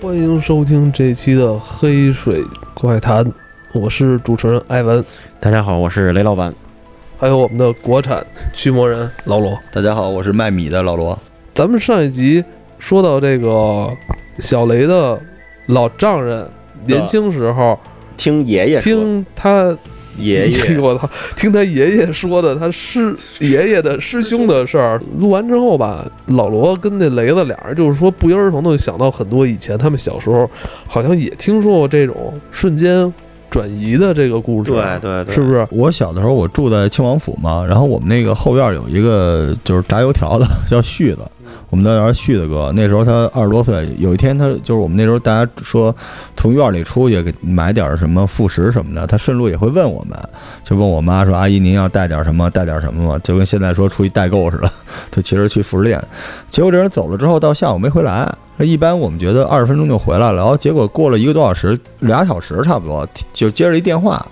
欢迎收听这期的《黑水怪谈》，我是主持人艾文，大家好，我是雷老板。还有我们的国产驱魔人老罗。大家好，我是卖米的老罗。咱们上一集说到这个小雷的老丈人年轻时候听爷爷，听他爷爷，我操，听他爷爷说的他师爷爷的师兄的事儿。录完之后吧，老罗跟那雷子俩人就是说不约而同的想到很多以前他们小时候好像也听说过这种瞬间转移的这个故事，对对对，是不是？我小的时候我住在亲王府嘛，然后我们那个后院有一个就是炸油条的，叫旭子，我们都叫旭子哥。那时候他二十多岁，有一天他就是我们那时候大家说从院里出去给买点什么副食什么的，他顺路也会问我们，就问我妈说：“阿姨您要带点什么？带点什么吗？”就跟现在说出去代购似的，就其实去副食店。结果这人走了之后，到下午没回来。那一般我们觉得二十分钟就回来了，然后结果过了一个多小时，俩小时差不多，就接着一电话。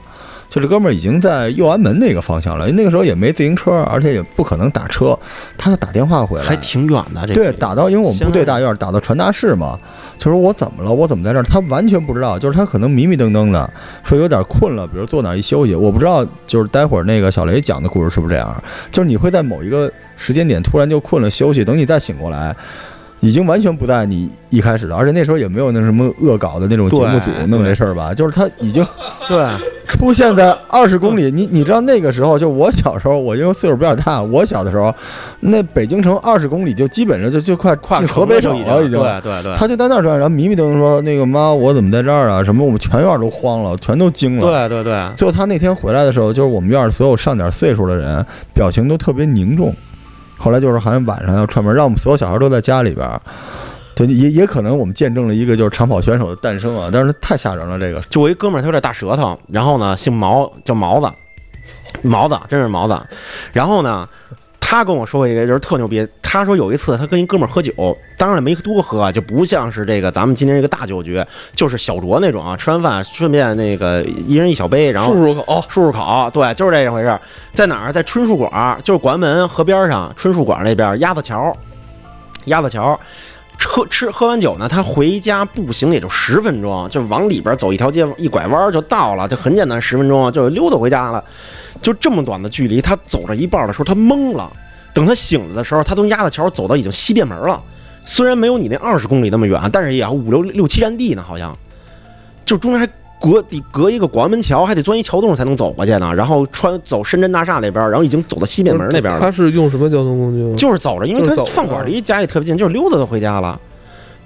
就这哥们儿已经在右安门那个方向了，那个时候也没自行车，而且也不可能打车，他就打电话回来，还挺远的。这对，打到因为我们部队大院，打到传达室嘛，就说我怎么了，我怎么在这儿？他完全不知道，就是他可能迷迷瞪瞪的，说有点困了，比如坐哪儿一休息，我不知道，就是待会儿那个小雷讲的故事是不是这样？就是你会在某一个时间点突然就困了休息，等你再醒过来。已经完全不在你一开始了，而且那时候也没有那什么恶搞的那种节目组弄这事儿吧？就是他已经 对出现在二十公里。你你知道那个时候，就我小时候，我因为岁数比较大，我小的时候，那北京城二十公里就基本上就就快跨河北省了，已经。对对对。他就在那儿转，然后迷迷瞪瞪说：“那个妈，我怎么在这儿啊？什么？我们全院都慌了，全都惊了。”对对对。最后他那天回来的时候，就是我们院所有上点岁数的人表情都特别凝重。后来就是好像晚上要串门，让我们所有小孩都在家里边儿。对，也也可能我们见证了一个就是长跑选手的诞生啊！但是太吓人了，这个。就我一哥们儿，他有点大舌头，然后呢，姓毛，叫毛子，毛子，真是毛子。然后呢，他跟我说过一个，就是特牛逼。他说有一次他跟一哥们儿喝酒，当然没多喝，就不像是这个咱们今天这个大酒局，就是小酌那种啊。吃完饭顺便那个一人一小杯，然后漱漱口，漱漱口。对，就是这回事。在哪儿？在春树馆，就是广安门河边上春树馆那边鸭子桥，鸭子桥。喝吃喝完酒呢，他回家步行也就十分钟，就往里边走一条街，一拐弯就到了，就很简单，十分钟就溜达回家了。就这么短的距离，他走着一半的时候，他懵了。等他醒了的时候，他从鸭子桥走到已经西便门了。虽然没有你那二十公里那么远，但是也要五六六七站地呢，好像。就中间还隔得隔一个广安门桥，还得钻一桥洞才能走过去呢。然后穿走深圳大厦那边，然后已经走到西便门那边了。他是用什么交通工具？就是走着，因为他饭馆离家也特别近，就是溜达就回家了。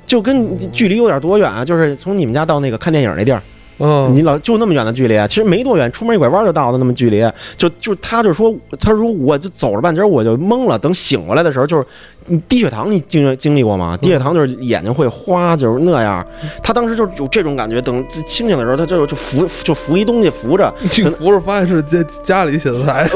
就跟距离有点多远啊？就是从你们家到那个看电影那地儿。嗯，你老就那么远的距离，其实没多远，出门一拐弯就到了那么距离。就就他就说，他说我就走了半截，我就懵了。等醒过来的时候，就是你低血糖，你经经历过吗？低血糖就是眼睛会花，就是那样。他当时就有这种感觉。等清醒的时候，他就就扶就扶一东西扶着，扶着发现是家家里写字台，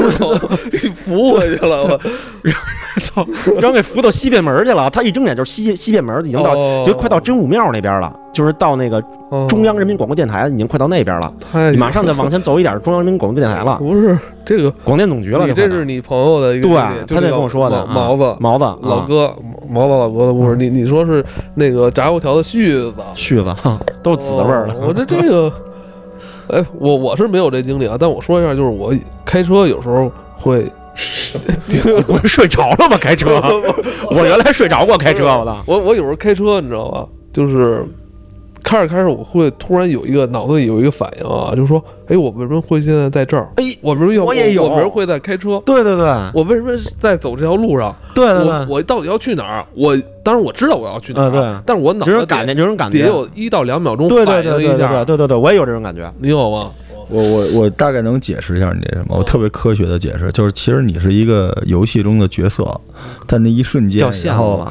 扶回去了，我操，然后给扶到西便门去了。他一睁眼就是西西便门，已经到就快到真武庙那边了。就是到那个中央人民广播电台，已经快到那边了。你马上再往前走一点，中央人民广播电台了。不是这个广电总局了。你这是你朋友的一个，对，他那跟我说的。毛子，毛子，老哥，毛子老哥的故事。你你说是那个炸油条的絮子，絮子都是紫味儿的。我这这个，哎，我我是没有这经历啊。但我说一下，就是我开车有时候会，我睡着了吗？开车？我原来睡着过开车，我操！我我有时候开车，你知道吧？就是。开着开着，我会突然有一个脑子里有一个反应啊，就是说，哎，我为什么会现在在这儿？哎，我为什么要？我也有。我为什么会在开车？对对对，我为什么在走这条路上？对对对，我到底要去哪儿？我当然我知道我要去哪儿，对，但是我脑子感觉这种感觉得有一到两秒钟反应一下。对对对，我也有这种感觉，你有吗？我我我大概能解释一下你这什么？我特别科学的解释，就是其实你是一个游戏中的角色，在那一瞬间，然后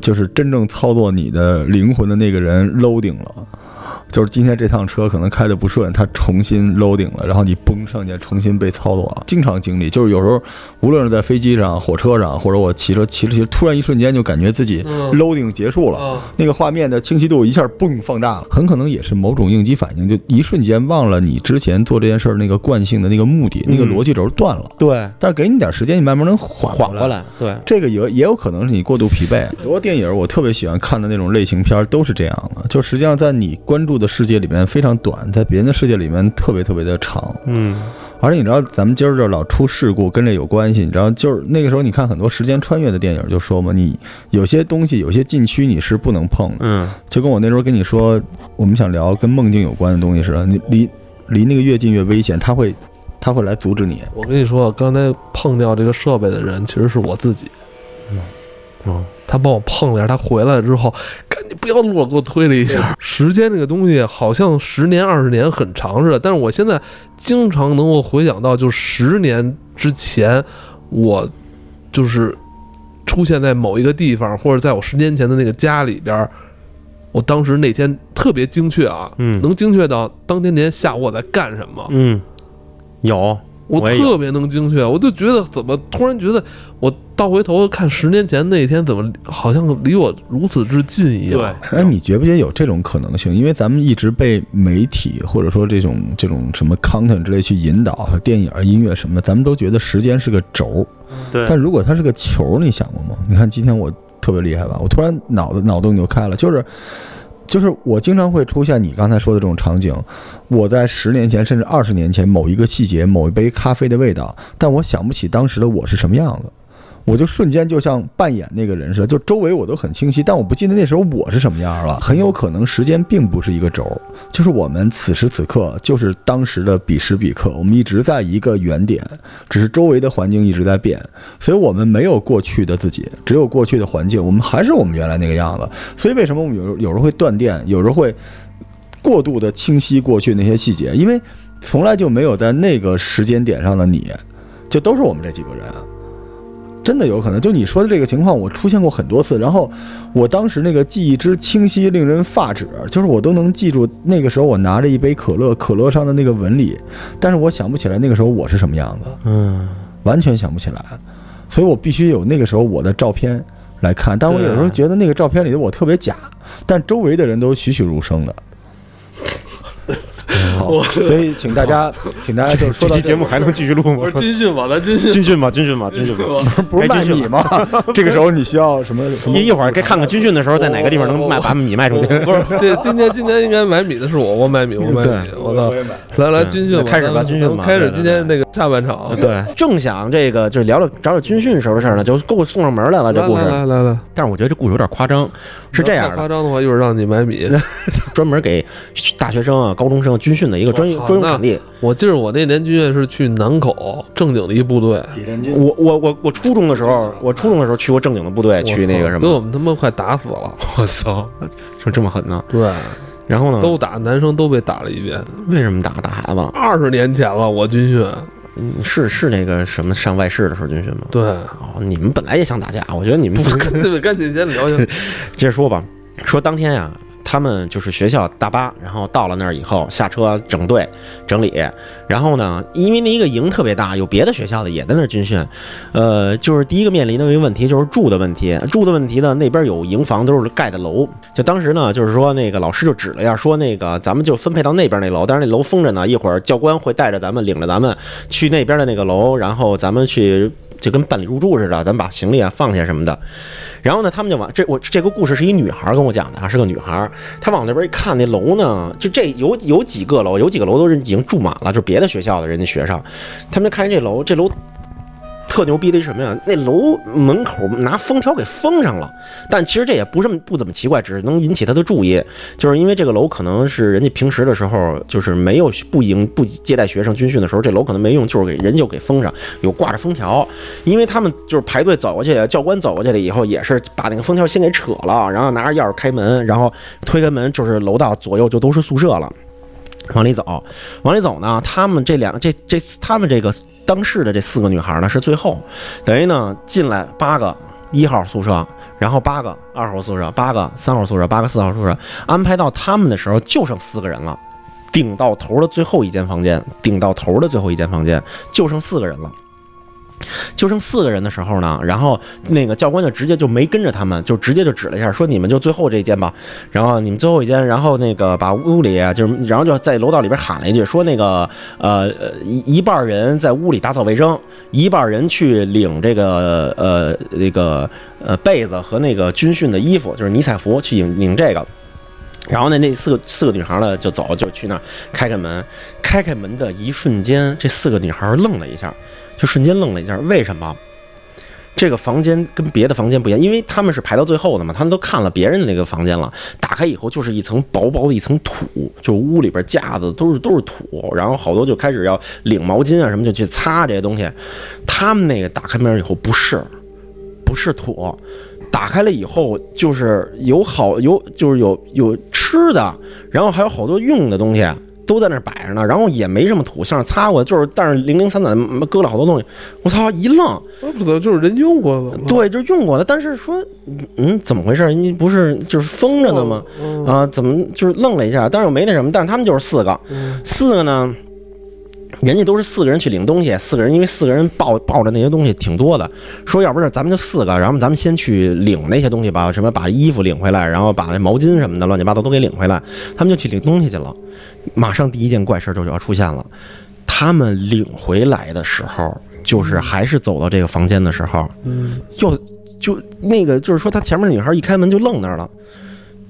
就是真正操作你的灵魂的那个人 loading 了。就是今天这趟车可能开的不顺，它重新 loading 了，然后你嘣上去重新被操作了，经常经历。就是有时候无论是在飞机上、火车上，或者我骑车骑着骑着，突然一瞬间就感觉自己嗯 loading 结束了。啊，那个画面的清晰度一下嘣放大了，很可能也是某种应激反应，就一瞬间忘了你之前做这件事儿那个惯性的那个目的，那个逻辑轴断了。对，但是给你点时间，你慢慢能缓缓过。来，对，这个也也有可能是你过度疲惫。很多电影我特别喜欢看的那种类型片都是这样的，就实际上在你关注的世界里面非常短，在别人的世界里面特别特别的长。嗯而且你知道，咱们今儿这老出事故跟这有关系。你知道，就是那个时候你看很多时间穿越的电影，就说嘛，你有些东西有些禁区你是不能碰的。嗯就跟我那时候跟你说，我们想聊跟梦境有关的东西似的，你离离那个越近越危险，他会他会来阻止你。我跟你说，刚才碰掉这个设备的人其实是我自己。嗯哦，他帮我碰了一下，他回来之后，赶紧不要录了，给我推了一下。时间这个东西好像十年、二十年很长似的，但是我现在经常能够回想到，就十年之前，我就是出现在某一个地方，或者在我十年前的那个家里边。我当时那天特别精确啊，嗯能精确到当天天下午我在干什么，嗯，有，我我特别能精确，我就觉得怎么突然觉得我倒回头看十年前那一天，怎么好像离我如此之近一样？哎，你觉不觉得有这种可能性？因为咱们一直被媒体或者说这种这种什么 content 之类去引导，电影、音乐什么的，咱们都觉得时间是个轴。对但如果它是个球，你想过吗？你看今天我特别厉害吧？我突然脑子脑洞就开了，就是就是我经常会出现你刚才说的这种场景。我在十年前甚至二十年前某一个细节、某一杯咖啡的味道，但我想不起当时的我是什么样子。我就瞬间就像扮演那个人似的，就周围我都很清晰，但我不记得那时候我是什么样了。很有可能时间并不是一个轴，就是我们此时此刻就是当时的彼时彼刻，我们一直在一个原点，只是周围的环境一直在变，所以我们没有过去的自己，只有过去的环境，我们还是我们原来那个样子。所以为什么我们有有时候会断电，有时候会过度的清晰过去那些细节，因为从来就没有在那个时间点上的你，就都是我们这几个人。真的有可能，就你说的这个情况，我出现过很多次。然后我当时那个记忆之清晰，令人发指，就是我都能记住那个时候我拿着一杯可乐，可乐上的那个纹理，但是我想不起来那个时候我是什么样子，嗯，完全想不起来。所以我必须有那个时候我的照片来看。但我有时候觉得那个照片里的我特别假，但周围的人都栩栩如生的。好，所以请大家，请大家就是说这期节目还能继续录吗不？是军训吧，咱军训。军训吧，军训吧，军训吧。不是卖米吗？这个时候你需要什么？什么一一会儿该看看军训的时候在哪个地方能卖把米卖出去。不是，这今天今天应该买米的是我，我买米，我买米，我操！来来军训，开始吧军训吧开始今天那个下半场。对，正想这个就是聊聊找找军训时候的事儿呢，就给我送上门来了这故事。来来来，但是我觉得这故事有点夸张，是这样的，夸张的话，一会儿让你买米。专门给大学生啊、高中生军训的一个专业专用场地。我记得我那年军训是去南口正经的一部队，我我我我初中的时候，我初中的时候去过正经的部队，去那个什么。给我们他妈快打死了。我操，就这么狠呢？对，然后呢？都打，男生都被打了一遍。为什么打打孩子？二十年前了，我军训。嗯是是那个什么上外事的时候军训吗？对，哦，你们本来也想打架，我觉得你们对，赶紧先聊一下。接着说吧，说当天呀、他们就是学校大巴，然后到了那儿以后下车整队整理，然后呢，因为那一个营特别大，有别的学校的也在那儿军训，呃，就是第一个面临的一个问题就是住的问题，住的问题呢，那边有营房都是盖的楼，就当时呢，就是说那个老师就指了一下，说那个咱们就分配到那边那楼，但是那楼封着呢，一会儿教官会带着咱们领着咱们去那边的那个楼，然后咱们去。就跟办理入住似的，咱把行李啊放下什么的，然后呢，他们就往这我这个故事是一女孩跟我讲的啊，是个女孩，她往那边一看，那楼呢，就这有有几个楼，有几个楼都是已经住满了，就别的学校的人家学生，他们就看见这楼，这楼特牛逼的是什么呀？那楼门口拿封条给封上了，但其实这也不是不怎么奇怪，只是能引起他的注意，就是因为这个楼可能是人家平时的时候就是没有不迎不接待学生军训的时候，这楼可能没用，就是给人就给封上，有挂着封条，因为他们就是排队走过去，教官走过去了以后，也是把那个封条先给扯了，然后拿着钥匙开门，然后推开门，就是楼道左右就都是宿舍了。往里走，往里走呢，他们这两这这他们这个当事的这四个女孩呢是最后，等于呢进来八个一号宿舍，然后八个二号宿舍，八个三号宿舍，八个四号宿舍，安排到他们的时候就剩四个人了，顶到头的最后一间房间，顶到头的最后一间房间就剩四个人了。就剩四个人的时候呢，然后那个教官就直接就没跟着他们，就直接就指了一下，说你们就最后这间吧。然后你们最后一间，然后那个把屋里就是，然后就在楼道里边喊了一句，说那个呃呃一一半人在屋里打扫卫生，一半人去领这个呃那个呃被子和那个军训的衣服，就是迷彩服去领领这个。然后呢，那四个四个女孩呢就走，就去那儿开开门，开开门的一瞬间，这四个女孩愣了一下，就瞬间愣了一下，为什么？这个房间跟别的房间不一样，因为他们是排到最后的嘛，他们都看了别人的那个房间了。打开以后就是一层薄薄的一层土，就屋里边架子都是都是土，然后好多就开始要领毛巾啊什么就去擦这些东西。他们那个打开门以后不是，不是土，打开了以后就是有好有就是有有吃的，然后还有好多用的东西。都在那儿摆着呢，然后也没什么土，像是擦过，就是但是零零散散搁了好多东西。我操，一愣，不知道就是人用过的吗？对，就是用过的，但是说，嗯，怎么回事？你不是就是封着呢吗？嗯啊，怎么就是愣了一下？但是我没那什么，但是他们就是四个，嗯四个呢，人家都是四个人去领东西，四个人因为四个人抱抱着那些东西挺多的，说要不是咱们就四个，然后咱们先去领那些东西吧，什么把衣服领回来，然后把那毛巾什么的乱七八糟都给领回来，他们就去领东西去了。马上第一件怪事就要出现了，他们领回来的时候，就是还是走到这个房间的时候，嗯，又就那个就是说，他前面那女孩一开门就愣那儿了，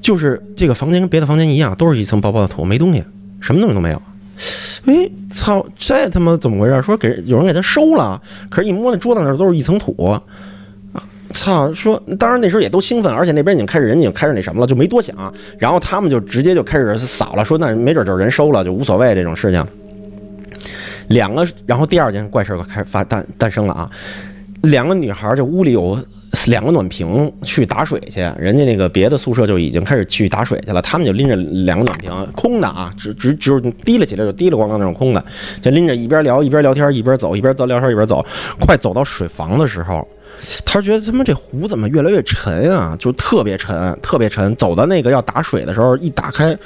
就是这个房间跟别的房间一样，都是一层薄薄的土，没东西，什么东西都没有。哎，操，这他妈怎么回事？说给有人给他收了，可是一摸那桌子那都是一层土。操！说，当然那时候也都兴奋，而且那边已经开始人已经开始那什么了，就没多想。然后他们就直接就开始扫了，说那没准就是人收了，就无所谓这种事情。两个，然后第二件怪事儿就开发诞诞生了啊！两个女孩儿，这屋里有两个暖瓶去打水去，人家那个别的宿舍就已经开始去打水去了，他们就拎着两个暖瓶，空的啊，只只只有提了起来就提了咣当那种空的，就拎着一边聊一边聊天，一边走一边走聊天一边走，快走到水房的时候，他觉得他妈这壶怎么越来越沉啊，就特别沉，特别沉。走到那个要打水的时候，一打开，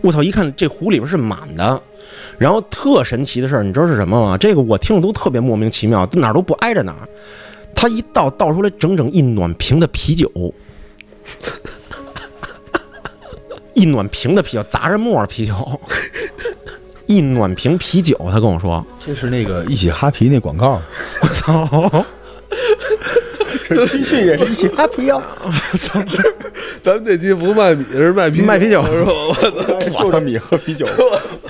我操，一看这壶里边是满的。然后特神奇的事儿，你知道是什么吗？这个我听着都特别莫名其妙，哪儿都不挨着哪儿。他一倒倒出来整整一暖瓶的啤酒，一暖瓶的啤酒，砸着沫啤酒，一暖瓶啤酒。他跟我说这是那个一起哈啤那广告，：“我操，这 T 恤也是一起哈皮啊，咱们这期不卖米，是卖啤酒卖啤酒是吧？我操，就着米喝啤酒。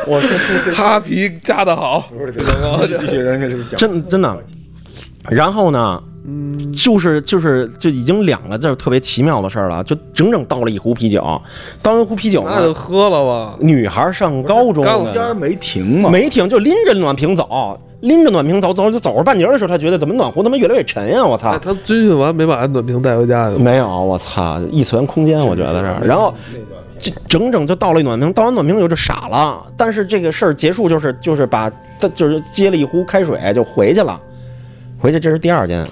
我这这这哈啤扎的好，继续继续，人家这讲真真的。”然后呢，嗯，就是就是就已经两个字特别奇妙的事儿了，就整整倒了一壶啤酒，倒一壶啤酒那就，喝了吧。女孩上高中刚呢间没停嘛，没停，就拎着暖瓶走，拎着暖瓶走走就走着半截的时候，她觉得怎么暖壶他妈越来越沉呀！我哎，操，他军训完没把暖瓶带回家去？没有，我操，异次元空间，我觉得是。然后这整整就倒了一暖瓶，倒完暖瓶以后就傻了。但是这个事儿结束就是就是把就是接了一壶开水就回去了，回去这是第二件，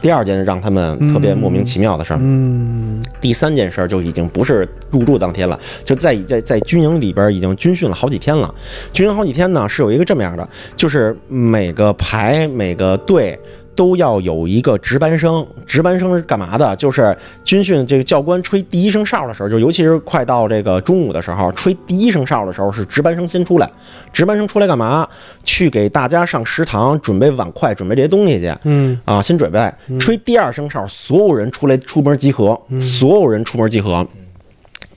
第二件让他们特别莫名其妙的事儿。嗯，第三件事儿就已经不是入住当天了，就在在在军营里边已经军训了好几天了。军营好几天呢，是有一个这么样的，就是每个排每个队。都要有一个值班生，值班生是干嘛的？就是军训这个教官吹第一声哨的时候，就尤其是快到这个中午的时候，吹第一声哨的时候，是值班生先出来。值班生出来干嘛？去给大家上食堂准备碗筷，准备这些东西去。嗯啊，先准备吹第二声哨，所有人出来出门集合，所有人出门集合。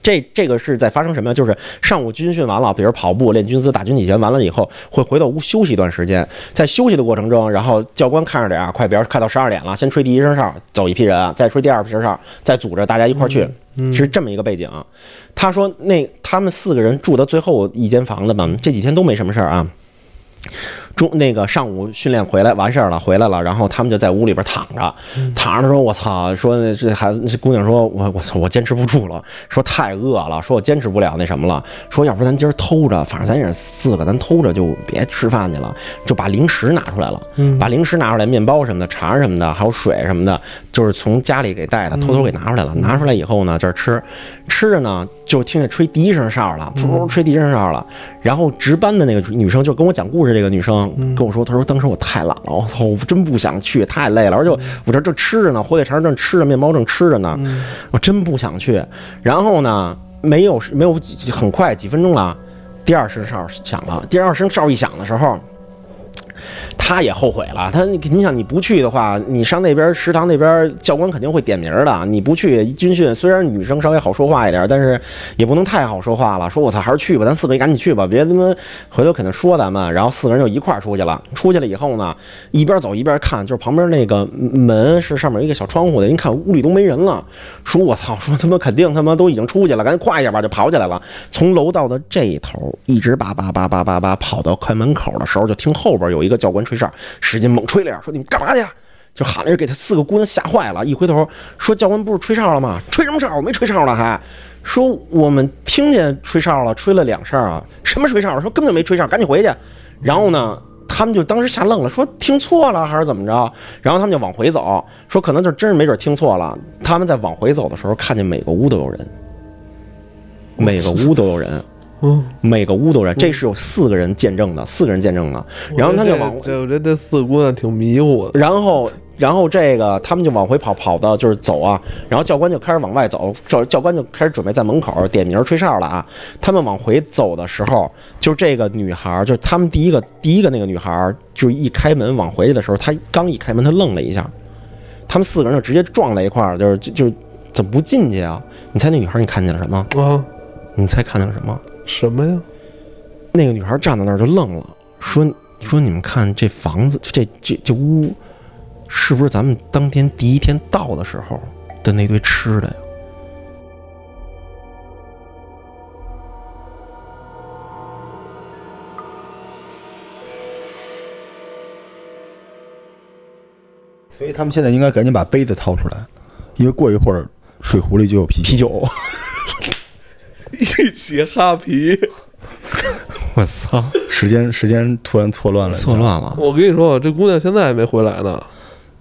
这这个是在发生什么呀？就是上午军训完了，比如跑步、练军姿、打军体拳完了以后，会回到屋休息一段时间。在休息的过程中，然后教官看着点啊，快，比如快到十二点了，先吹第一声哨，走一批人，再吹第二声哨，再组织大家一块儿去，是这么一个背景。他说那他们四个人住的最后一间房子嘛，这几天都没什么事儿啊。中那个上午训练回来完事儿了，回来了，然后他们就在屋里边躺着，躺着说：“我操！”说这孩子这姑娘说：“我我操，我坚持不住了，说太饿了，说我坚持不了那什么了，说要不咱今儿偷着，反正咱也是四个，咱偷着就别吃饭去了，就把零食拿出来了，把零食拿出来，面包什么的、肠什么的，还有水什么的，就是从家里给带的，偷偷给拿出来了。拿出来以后呢，这儿吃，吃着呢就听见吹第一声哨了，噗吹第一声哨了。然后值班的那个女生就跟我讲故事，这个女生跟我说，她说当时我太懒了，我操，我真不想去，太累了，而且我这正吃着呢，火腿肠正吃着，面包正吃着呢，我真不想去。然后呢，没有没有几很快几分钟了，第二声哨响了，第二声哨一响的时候。他也后悔了，他你想你不去的话，你上那边食堂那边教官肯定会点名的。你不去军训，虽然女生稍微好说话一点，但是也不能太好说话了。说我操，还是去吧，咱四个赶紧去吧，别他妈回头肯定说咱们。然后四个人就一块儿出去了。出去了以后呢，一边走一边看，就是旁边那个门是上面一个小窗户的，一看屋里都没人了。说我操，说他妈肯定他妈都已经出去了，赶紧快一下吧，就跑起来了。从楼道的这一头一直叭叭叭叭叭叭跑到快门口的时候，就听后边有一个教官。吹哨，使劲猛吹了样，说你们干嘛去？就喊了一声，给他四个姑娘吓坏了。一回头说教官不是吹哨了吗？吹什么哨？我没吹哨了，还说我们听见吹哨了，吹了两声啊。什么吹哨？说根本没吹哨，赶紧回去。然后呢，他们就当时吓愣了，说听错了还是怎么着？然后他们就往回走，说可能就真是没准听错了。他们在往回走的时候，看见每个屋都有人，每个屋都有人。嗯，每个屋都人，这是有四个人见证的，四个人见证的。然后他就往这，我觉得这四个姑娘挺迷糊的。然后，然后这个他们就往回跑，跑到就是走啊。然后教官就开始往外走，教教官就开始准备在门口点名吹哨了啊。他们往回走的时候，就这个女孩，就是他们第一个第一个那个女孩，就是一开门往回去的时候，她刚一开门，她愣了一下。他们四个人就直接撞在一块儿，就是就怎么不进去啊？你猜那女孩你看见了什么？啊，你猜看见了什么？什么呀？那个女孩站在那儿就愣了，说：“说你们看这房子，这这这屋，是不是咱们当天第一天到的时候的那堆吃的呀？”所以他们现在应该赶紧把杯子掏出来，因为过一会儿水壶里就有啤啤酒。一起哈皮，我操！时间时间突然错乱了，错乱了。我跟你说，这姑娘现在还没回来呢。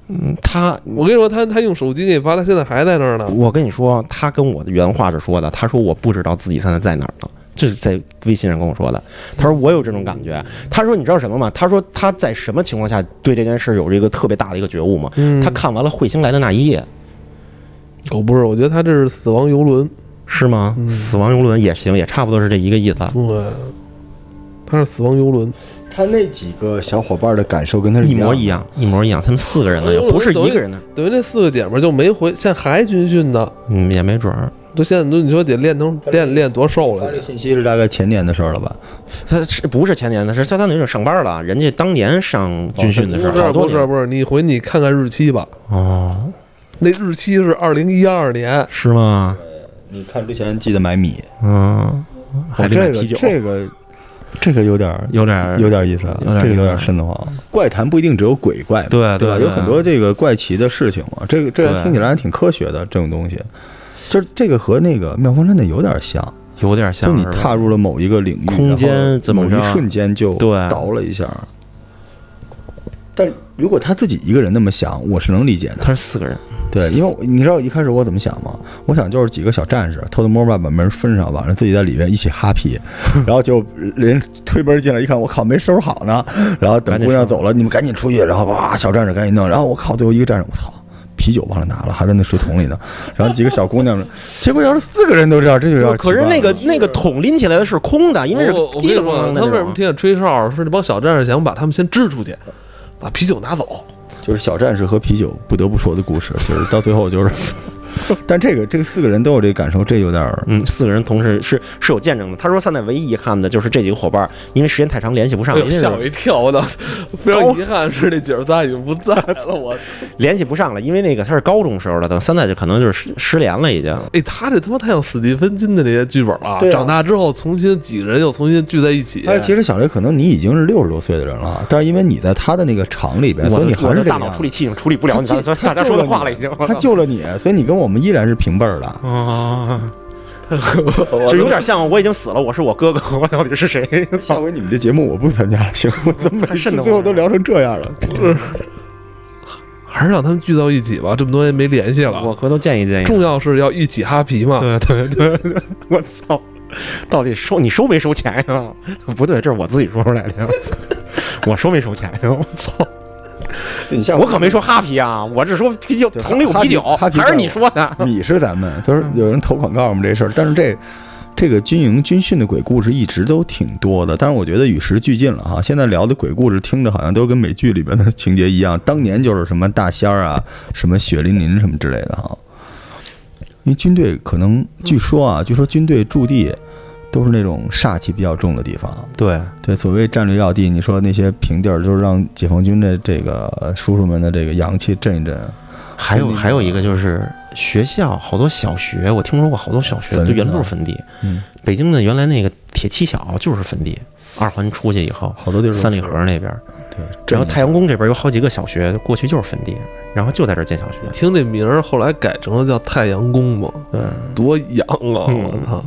嗯，她，我跟你说，她她用手机给你发，她现在还在那儿呢。我跟你说，她跟我的原话是说的，她说我不知道自己现在在哪儿呢，这是在微信上跟我说的。她说我有这种感觉。她说你知道什么吗？她说她在什么情况下对这件事有这个特别大的一个觉悟吗？她看完了彗星来的那一夜。我不是，我觉得她这是死亡游轮。是吗？死亡游轮也行，也差不多是这一个意思。对，他是死亡游轮。他那几个小伙伴的感受跟他一模一样，一模一样。他们四个人呢，又不是一个人呢。等于那四个姐们就没回，现在还军训呢。嗯，也没准儿。都现在都你说得练成练练多瘦了？这信息是大概前年的事儿了吧？他是不是前年的？是他他那种上班了。人家当年上军训的时候，好多不是不是，你回你看看日期吧。哦，那日期是二零一二年，是吗？你看之前记得买米，嗯，还这个这个这个有点有点有点意思，这个有点瘆得慌。怪谈不一定只有鬼怪，对对吧？有很多这个怪奇的事情嘛。这个这个听起来还挺科学的，这种东西，就是这个和那个妙峰山的有点像，有点像。就你踏入了某一个领域，空间某一瞬间就倒了一下。但如果他自己一个人那么想，我是能理解的。他是四个人。对，因为你知道一开始我怎么想吗？我想就是几个小战士偷偷摸摸把门封上，晚上自己在里面一起哈皮，然后就连推门进来一看，我靠，没收拾好呢。然后等姑娘走了，你们赶紧出去，然后哇，小战士赶紧弄。然后我靠，最后一个战士，我操，啤酒忘了拿了，还在那水桶里呢。然后几个小姑娘，结果要是四个人都这样，这就要可是那个那个桶拎起来的是空的，因为是滴了咣的。他为什么听见吹哨？是那帮小战士想把他们先支出去，把啤酒拿走。就是小战士和啤酒不得不说的故事，就是到最后就是。但这个这个四个人都有这个感受，这有点儿嗯，四个人同时是是有见证的。他说现在唯一遗憾的就是这几个伙伴，因为时间太长联系不上。吓我一跳！我操，非常遗憾是那姐儿仨已经不在了，我 联系不上了，因为那个他是高中时候的，等三代就可能就是失失联了已经。哎，他这他妈太像史蒂芬金的那些剧本了。长大之后重新几个人又重新聚在一起。哎，其实小雷可能你已经是六十多岁的人了，但是因为你在他的那个厂里边，所以你还是大脑处理器已经处理不了你大家说的话了已经。他救了你，所以你跟我们依然是平。辈儿的啊，就有点像我已经死了，我是我哥哥，我到底是谁？下回你们这节目我不参加了，行？我怎么甚至最后都聊成这样了？还是让他们聚到一起吧，这么多年没联系了。我回头建议建议。重要是要一起哈皮嘛。对对对对，我操！到底收你收没收钱呀？不对，这是我自己说出来的。我收没收钱呀？我操！你像我可没说哈啤啊，我是说啤酒，桶里有啤酒，还是你说的？你是咱们，就是有人投广告我们这事儿，但是这这个军营军训的鬼故事一直都挺多的，但是我觉得与时俱进了哈。现在聊的鬼故事听着好像都跟美剧里边的情节一样，当年就是什么大仙儿啊，什么血淋淋什么之类的哈。因为军队可能据说啊，据说军队驻地都是那种煞气比较重的地方。对对，所谓战略要地，你说那些平地儿，就是让解放军的这个叔叔们的这个阳气振一振。还有还有一个就是学校，好多小学，我听说过好多小学都啊是坟地。嗯，北京的原来那个铁七小就是坟地，二环出去以后，好多地儿三里是河那边，对，然后太阳宫这边有好几个小学，过去就是坟地，然后就在这儿建小学。听这名儿，后来改成了叫太阳宫嘛，对，多洋啊！嗯我操，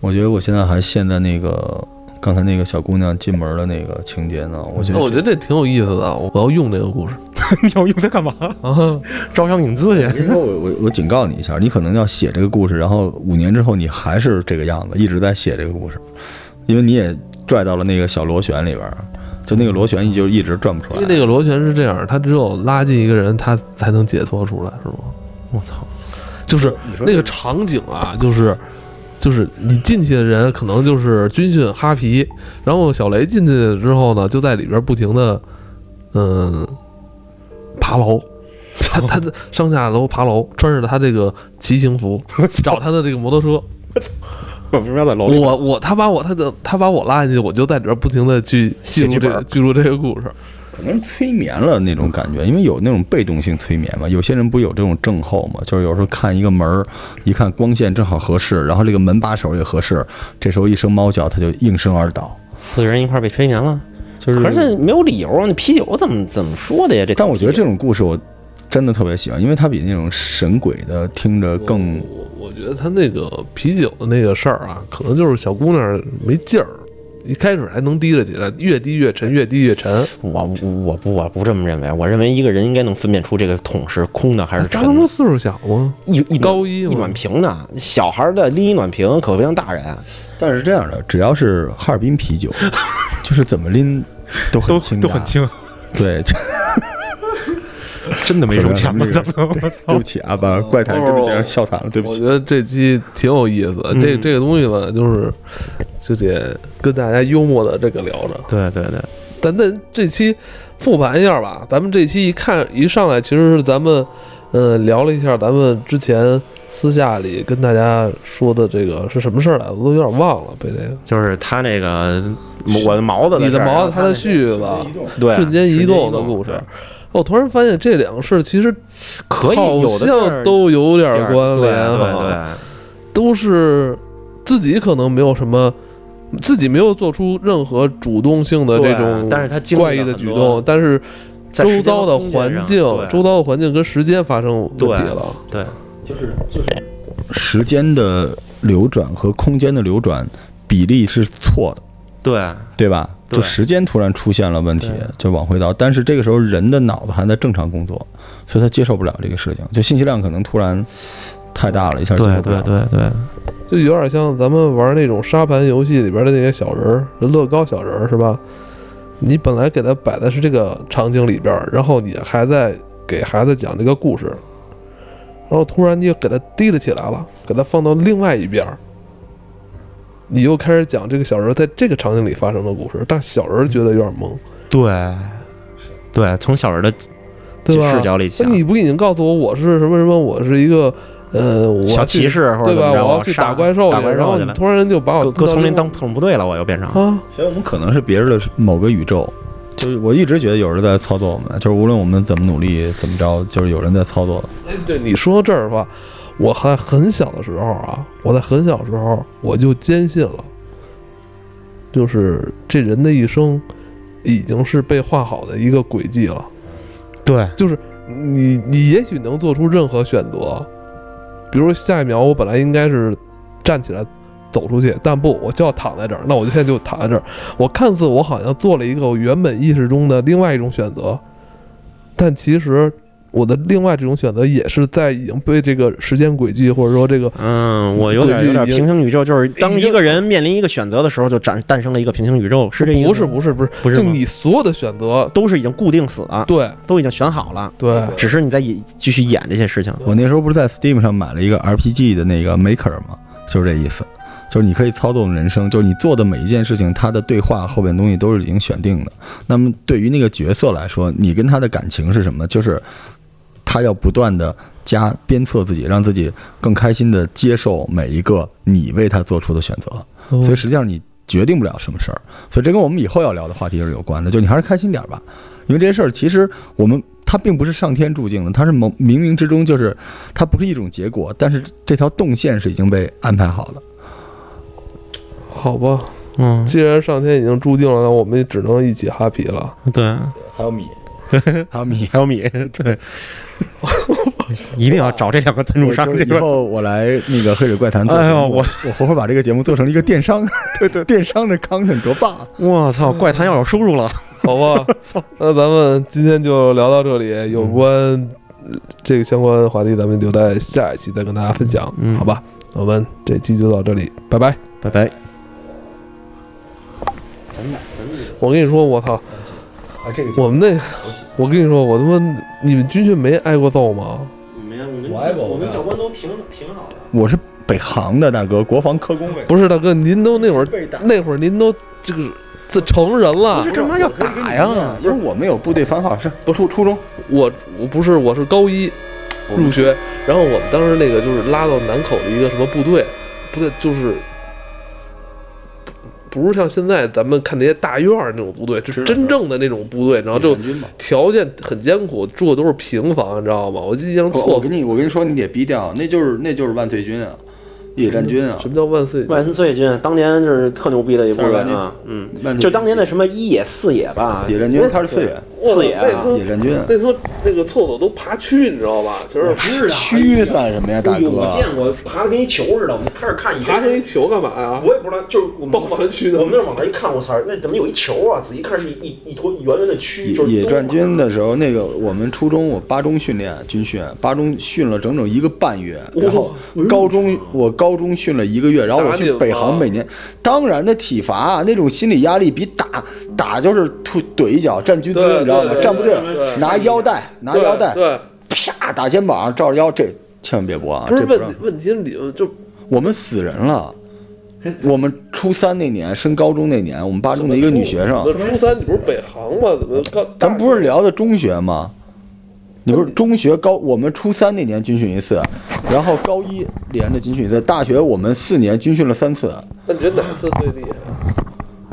我觉得我现在还陷在那个刚才那个小姑娘进门的那个情节呢。我觉得我觉得这挺有意思的，我要用这个故事 你要用它干嘛？啊。招商引资去？因为我我我警告你一下，你可能要写这个故事，然后五年之后你还是这个样子，一直在写这个故事，因为你也拽到了那个小螺旋里边儿，就那个螺旋就一直转不出来。因为那个螺旋是这样，它只有拉近一个人，他才能解脱出来，是吗？我操！就是那个场景啊，就是就是你进去的人可能就是军训哈皮，然后小雷进去之后呢，就在里边不停的嗯爬楼。他他在上下楼爬楼，穿着他这个骑行服，找他的这个摩托车。我为什么要在楼里？我我他把我他的他把我拉进去，我就在里边不停的去记录这个记录这个故事。可能是催眠了那种感觉，因为有那种被动性催眠嘛。有些人不是有这种症候嘛，就是有时候看一个门儿，一看光线正好合适，然后这个门把手也合适，这时候一声猫叫，他就应声而倒。四个人一块儿被催眠了，就是，可是这没有理由啊！那啤酒怎么怎么说的呀？这但我觉得这种故事我真的特别喜欢，因为它比那种神鬼的听着更我我觉得他那个啤酒的那个事儿啊，可能就是小姑娘没劲儿，一开始还能提着起来，越低越沉，越低越沉。我我不我不这么认为，我认为一个人应该能分辨出这个桶是空的还是沉的。张龙岁数小吗？一一高一一暖瓶呢小孩的拎一暖瓶可不像大人，但是这样的，只要是哈尔滨啤酒，就是怎么拎都很轻，都很。轻，对，真的没收钱吗？这怎么？对不起啊，把怪谈真的变成笑惨了，对不起。我觉得这期挺有意思这这个东西吧，就是就得跟大家幽默的这个聊着。对对对，咱咱这期复盘一下吧。咱们这期一看一上来，其实是咱们呃聊了一下咱们之前私下里跟大家说的这个是什么事儿来，我都有点忘了，被那个就是他那个我的毛子你的毛子他的那絮子，对瞬间移动的故事。我突然发现这两个事儿其实可以好像都有点关联对哈，对对。都是自己可能没有什么，自己没有做出任何主动性的这种但是他经历怪异的举动，但是周遭的环境，周遭的环境跟时间发生问题了。对就是就是时间的流转和空间的流转比例是错的，对对吧？就时间突然出现了问题，就往回倒。但是这个时候人的脑子还在正常工作，所以他接受不了这个事情，就信息量可能突然太大了，一下接受不了。对对，就有点像咱们玩那种沙盘游戏里边的那些小人儿，乐高小人儿是吧？你本来给他摆的是这个场景里边，然后你还在给孩子讲这个故事，然后突然你又给他提了起来了，给他放到另外一边儿，你又开始讲这个小人儿在这个场景里发生的故事，但小人儿觉得有点懵，对对，从小人的对吧？视角里讲，那你不已经告诉我我是什么什么，我是一个呃，我小骑士或者对吧？我要去打怪兽，打怪然后兽去了，你突然就把我搁搁丛林当特种部队了，我又变成啊，所以我们可能是别人的某个宇宙。就是我一直觉得有人在操作我们，就是无论我们怎么努力怎么着，就是有人在操作。哎，对你说到这儿的话，我还很小的时候啊，我在很小时候我就坚信了，就是这人的一生已经是被画好的一个轨迹了。对就是你你也许能做出任何选择，比如下一秒我本来应该是站起来走出去，但不，我就要躺在这儿，那我就现在就躺在这儿。我看似我好像做了一个我原本意识中的另外一种选择，但其实我的另外这种选择也是在已经被这个时间轨迹或者说这个嗯，我有点有点平行宇宙，就是当一个人面临一个选择的时候，就诞诞生了一个平行宇宙，是这意思吗？不是不是不是不是就你所有的选择，都是已经固定死了，对都已经选好了，对，只是你在演继续演这些事情。我那时候不是在 Steam 上买了一个 RPG 的那个 Maker 吗？就是这意思，就是你可以操纵人生，就是你做的每一件事情，它的对话后边东西都是已经选定的。那么对于那个角色来说，你跟他的感情是什么？就是他要不断的加鞭策自己，让自己更开心的接受每一个你为他做出的选择。所以实际上你决定不了什么事儿，所以这跟我们以后要聊的话题是有关的。就你还是开心点儿吧，因为这些事儿其实我们它并不是上天注定的，它是冥冥冥之中就是它不是一种结果，但是这条动线是已经被安排好的。好吧，嗯，既然上天已经注定了，那我们也只能一起 happy 了。对，还有米，还有米。还有米，对，一定要找这两个赞助商就是以。后我来那个黑水怪谈做节目，哎呦我我活活把这个节目做成了一个电商，对对，电商的 content 多棒！啊我操，怪谈要有收入了。好吧，那咱们今天就聊到这里，有关呃这个相关话题，咱们留在下一期再跟大家分享，嗯好吧？我们这期就到这里，拜拜。拜拜。我跟你说，我操，啊，这个我们那，我跟你说，我他妈，你们军训没挨过揍吗？没有，我们我们教官都挺挺好的。我是北航的大哥，国防科工委。不是大哥，您都那会儿那会儿您都这个这成人了不是，干嘛要打呀？因为我们有部队番号，是不初初中我我不是我是高一入学，然后我们当时那个就是拉到南口的一个什么部队，不对，就是不不是像现在咱们看那些大院儿那种部队，是真正的那种部队，然后就。条件很艰苦，住的都是平房，你知道吗？我就印象错我跟你我跟你说，你得逼掉，那就是那就是万岁军啊，野战军啊什，么叫万岁？万岁军当年就是特牛逼的一部队三十八啊，嗯，就当年的什么一野、四野吧，野战军，他是四野四野啊野战军。那时候那个厕所都爬蛆，你知道吧？就是 是的区算什么呀，大哎呦我？见过，爬的跟一球似的。我们开始看一爬成一球干嘛呀？我也不知道，就是我们抱团区的我们那往那一看，我操，那怎么有一球啊？仔细看是一一一坨圆圆的蛆，就是野战军的时候，那个我们初中我八中训练军训，八中训了整整一个半月，然后高中我高中训了一个月，然后我去北航每年，当然的体罚啊那种心理压力比打打就是突怼一脚站军姿，你知道吗？站部队对拿腰带拿腰带，啪打肩膀照着腰，这千万别播啊！不是问题问题，你们就我们死人了。我们初三那年升高中那年，我们八中的一个女学生，那初三你不是北航吗？怎么高？咱不是聊的中学吗？你不是中学高，我们初三那年军训一次，然后高一连着军训一次，大学我们四年军训了三次。那你觉得哪次最厉害？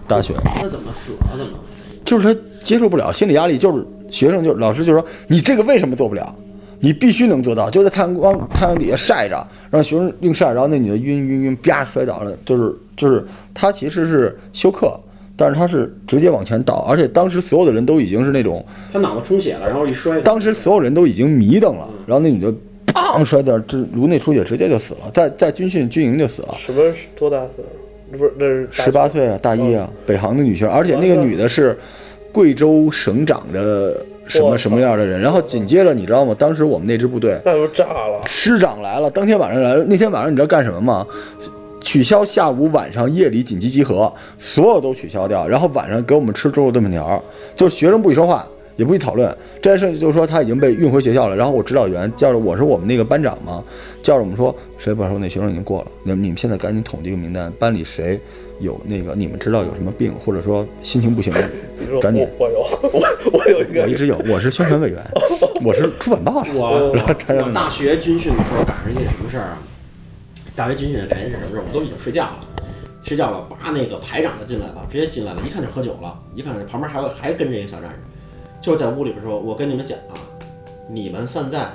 大学那怎么死啊？怎么？就是他接受不了心理压力，就是学生就老师就说你这个为什么做不了？你必须能做到，就在太阳光太阳底下晒着，让学生硬晒，然后那女的晕晕晕，啪摔倒了，就是就是他其实是休克，但是他是直接往前倒，而且当时所有的人都已经是那种他脑子充血了，然后一摔，当时所有人都已经迷瞪了，然后那女的砰摔掉，这颅内出血，直接就死了，在在军训军营就死了。什么多大岁？不是，那是十八岁啊，大一啊，北航的女学生，而且那个女的是贵州省长的什么什么样的人。然后紧接着你知道吗？当时我们那支部队那就炸了。师长来了，当天晚上来了，那天晚上你知道干什么吗？取消下午、晚上、夜里紧急集合，所有都取消掉，然后晚上给我们吃猪肉炖粉条，就是学生不许说话，也不许讨论。这件事就是说他已经被运回学校了，然后我指导员叫着我是我们那个班长嘛，叫着我们说谁不说那学生已经过了，你们你们现在赶紧统计个名单，班里谁有那个你们知道有什么病，或者说心情不行的，赶紧我我有我我有一个我一直有，我是宣传委员，我是出版报的，我 然后大学军训的时候赶上一件什么事儿啊？大学军训的原因是什么事儿？我们都已经睡觉了，睡觉了，叭，那个排长就进来了，直接进来了，一看就喝酒了，一看旁边还有还跟着一个小战士，就是在屋里边说：“我跟你们讲啊，你们现在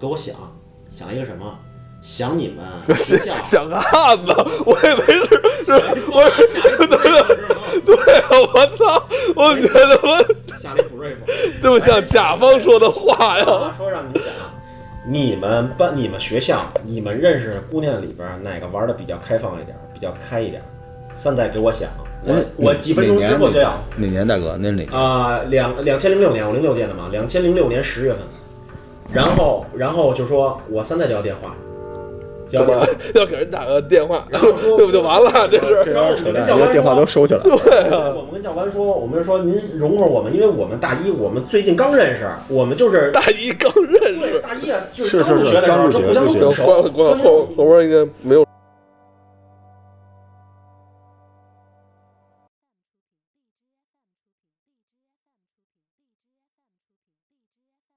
给我想想一个什么？想你们 想想个汉子，我以为是是我对对啊，我操！我觉得我下了一普 这么像甲方说的话呀。啊，说让你们想，你们班、你们学校、你们认识的姑娘里边哪个玩的比较开放一点，比较开一点？三代给我想，我我几分钟之后就要。哪年大哥？那是哪年？啊，两两千零六年，我零六届的嘛，两千零六年十月份，然后然后就说我三代就要电话，就要电话，要给人打个电话，然后说这不就完了？这是然后我们跟教官电话都收起来了。我们跟教官说，我们说您容会儿我们，因为我们大一我们最近刚认识，我们就是大一刚认对识，大一啊，就是刚入学的时候，刚入学就互相都入学不熟，关了关了，说后后边应该没有。